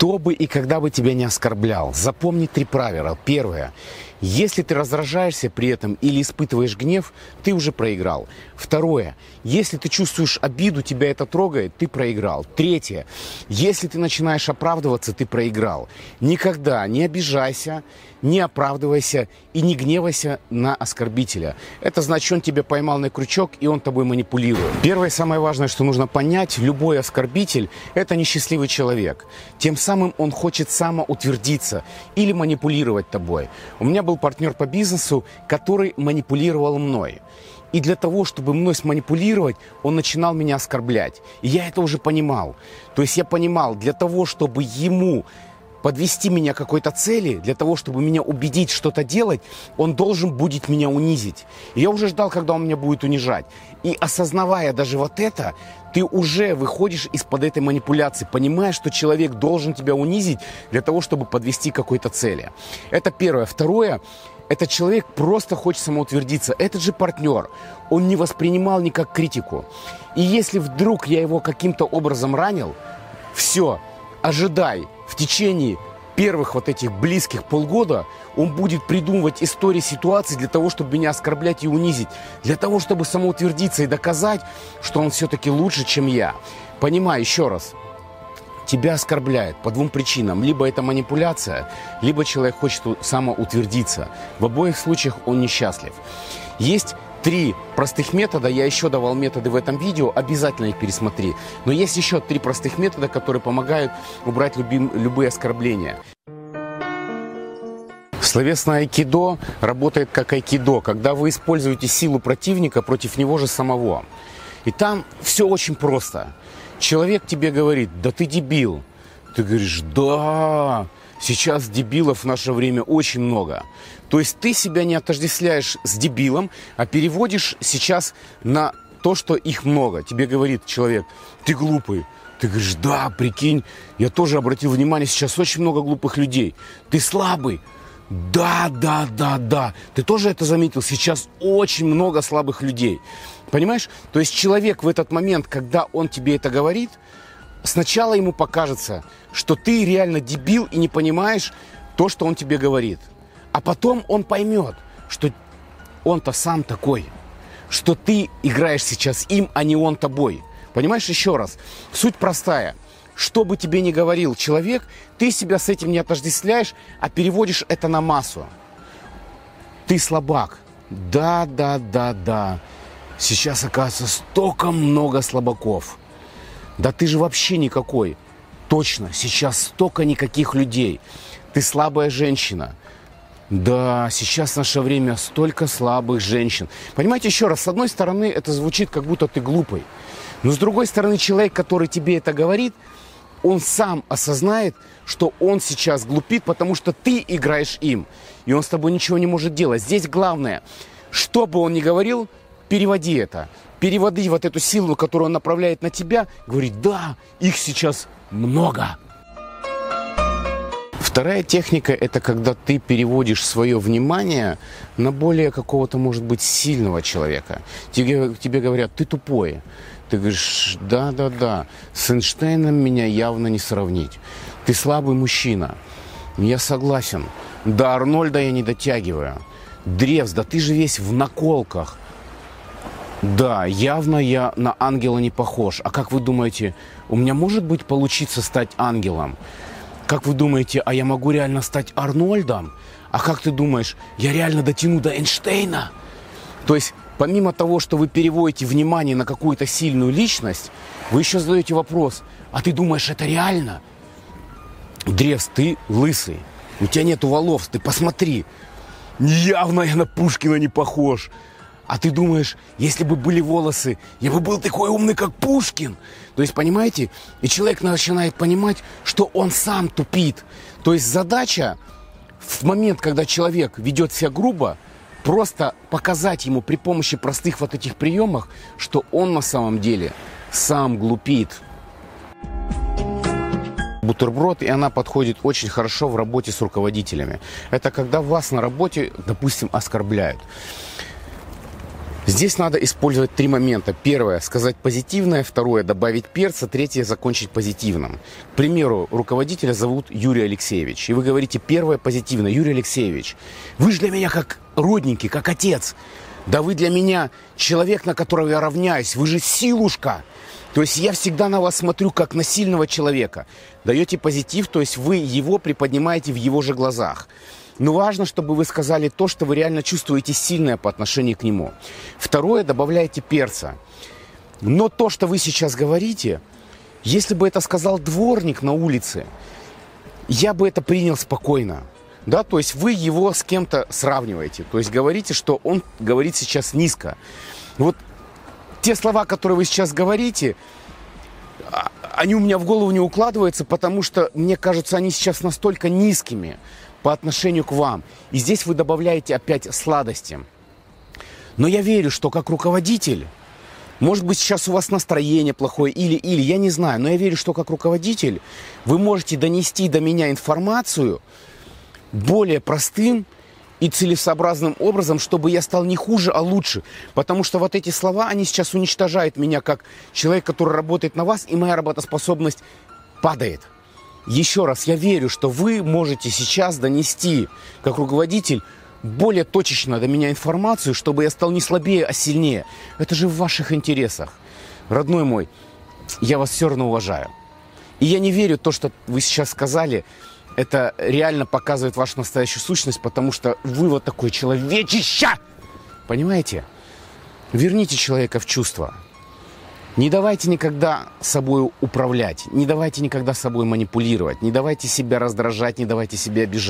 Кто бы и когда бы тебя не оскорблял, запомни три правила. Первое. Если ты раздражаешься при этом или испытываешь гнев, ты уже проиграл. Второе. Если ты чувствуешь обиду, тебя это трогает, ты проиграл. Третье. Если ты начинаешь оправдываться, ты проиграл. Никогда не обижайся, не оправдывайся и не гневайся на оскорбителя. Это значит, он тебя поймал на крючок и он тобой манипулирует. Первое самое важное, что нужно понять, любой оскорбитель – это несчастливый человек. Тем самым он хочет самоутвердиться или манипулировать тобой. У меня был партнер по бизнесу, который манипулировал мной. И для того, чтобы мной сманипулировать, он начинал меня оскорблять. И я это уже понимал. То есть я понимал, для того, чтобы ему подвести меня к какой-то цели, для того, чтобы меня убедить что-то делать, он должен будет меня унизить. И я уже ждал, когда он меня будет унижать. И осознавая даже вот это, ты уже выходишь из-под этой манипуляции, понимая, что человек должен тебя унизить для того, чтобы подвести к какой-то цели. Это первое. Второе, этот человек просто хочет самоутвердиться. Этот же партнер, он не воспринимал никак критику. И если вдруг я его каким-то образом ранил, все, ожидай, в течение первых вот этих близких полгода он будет придумывать истории ситуаций для того, чтобы меня оскорблять и унизить, для того, чтобы самоутвердиться и доказать, что он все-таки лучше, чем я. Понимаю, еще раз, тебя оскорбляют по двум причинам. Либо это манипуляция, либо человек хочет самоутвердиться. В обоих случаях он несчастлив. Есть три простых метода. Я еще давал методы в этом видео. Обязательно их пересмотри. Но есть еще три простых метода, которые помогают убрать любим, любые оскорбления. Словесное айкидо работает как айкидо, когда вы используете силу противника против него же самого. И там все очень просто. Человек тебе говорит, да ты дебил. Ты говоришь, да, сейчас дебилов в наше время очень много. То есть ты себя не отождествляешь с дебилом, а переводишь сейчас на то, что их много. Тебе говорит человек, ты глупый. Ты говоришь, да, прикинь, я тоже обратил внимание, сейчас очень много глупых людей. Ты слабый. Да, да, да, да. Ты тоже это заметил? Сейчас очень много слабых людей. Понимаешь? То есть человек в этот момент, когда он тебе это говорит, сначала ему покажется, что ты реально дебил и не понимаешь то, что он тебе говорит. А потом он поймет, что он-то сам такой, что ты играешь сейчас им, а не он тобой. Понимаешь, еще раз, суть простая. Что бы тебе ни говорил человек, ты себя с этим не отождествляешь, а переводишь это на массу. Ты слабак. Да, да, да, да. Сейчас, оказывается, столько много слабаков. Да ты же вообще никакой. Точно, сейчас столько никаких людей. Ты слабая женщина. Да, сейчас в наше время столько слабых женщин. Понимаете, еще раз, с одной стороны, это звучит, как будто ты глупый. Но с другой стороны, человек, который тебе это говорит, он сам осознает, что он сейчас глупит, потому что ты играешь им. И он с тобой ничего не может делать. Здесь главное, что бы он ни говорил, переводи это. Переводи вот эту силу, которую он направляет на тебя. Говори, да, их сейчас много. Вторая техника – это когда ты переводишь свое внимание на более какого-то, может быть, сильного человека. Тебе, тебе говорят, ты тупой. Ты говоришь, да-да-да, с Эйнштейном меня явно не сравнить. Ты слабый мужчина. Я согласен. До Арнольда я не дотягиваю. Древс, да ты же весь в наколках. Да, явно я на ангела не похож. А как вы думаете, у меня может быть получиться стать ангелом? Как вы думаете, а я могу реально стать Арнольдом? А как ты думаешь, я реально дотяну до Эйнштейна? То есть, помимо того, что вы переводите внимание на какую-то сильную личность, вы еще задаете вопрос, а ты думаешь, это реально? Древс, ты лысый, у тебя нету волос, ты посмотри. Явно я на Пушкина не похож. А ты думаешь, если бы были волосы, я бы был такой умный, как Пушкин. То есть, понимаете, и человек начинает понимать, что он сам тупит. То есть задача в момент, когда человек ведет себя грубо, просто показать ему при помощи простых вот этих приемов, что он на самом деле сам глупит. Бутерброд, и она подходит очень хорошо в работе с руководителями. Это когда вас на работе, допустим, оскорбляют. Здесь надо использовать три момента. Первое – сказать позитивное. Второе – добавить перца. Третье – закончить позитивным. К примеру, руководителя зовут Юрий Алексеевич. И вы говорите первое позитивное. Юрий Алексеевич, вы же для меня как родненький, как отец. Да вы для меня человек, на которого я равняюсь. Вы же силушка. То есть я всегда на вас смотрю как на сильного человека. Даете позитив, то есть вы его приподнимаете в его же глазах. Но важно, чтобы вы сказали то, что вы реально чувствуете сильное по отношению к нему. Второе, добавляете перца. Но то, что вы сейчас говорите, если бы это сказал дворник на улице, я бы это принял спокойно. Да, то есть вы его с кем-то сравниваете. То есть говорите, что он говорит сейчас низко. Вот те слова, которые вы сейчас говорите, а, они у меня в голову не укладываются, потому что, мне кажется, они сейчас настолько низкими по отношению к вам. И здесь вы добавляете опять сладости. Но я верю, что как руководитель, может быть, сейчас у вас настроение плохое или, или, я не знаю, но я верю, что как руководитель вы можете донести до меня информацию более простым и целесообразным образом, чтобы я стал не хуже, а лучше. Потому что вот эти слова, они сейчас уничтожают меня как человек, который работает на вас, и моя работоспособность падает. Еще раз, я верю, что вы можете сейчас донести, как руководитель, более точечно до меня информацию, чтобы я стал не слабее, а сильнее. Это же в ваших интересах. Родной мой, я вас все равно уважаю. И я не верю то, что вы сейчас сказали, это реально показывает вашу настоящую сущность, потому что вы вот такой человечище. Понимаете? Верните человека в чувство. Не давайте никогда собой управлять, не давайте никогда собой манипулировать, не давайте себя раздражать, не давайте себя обижать.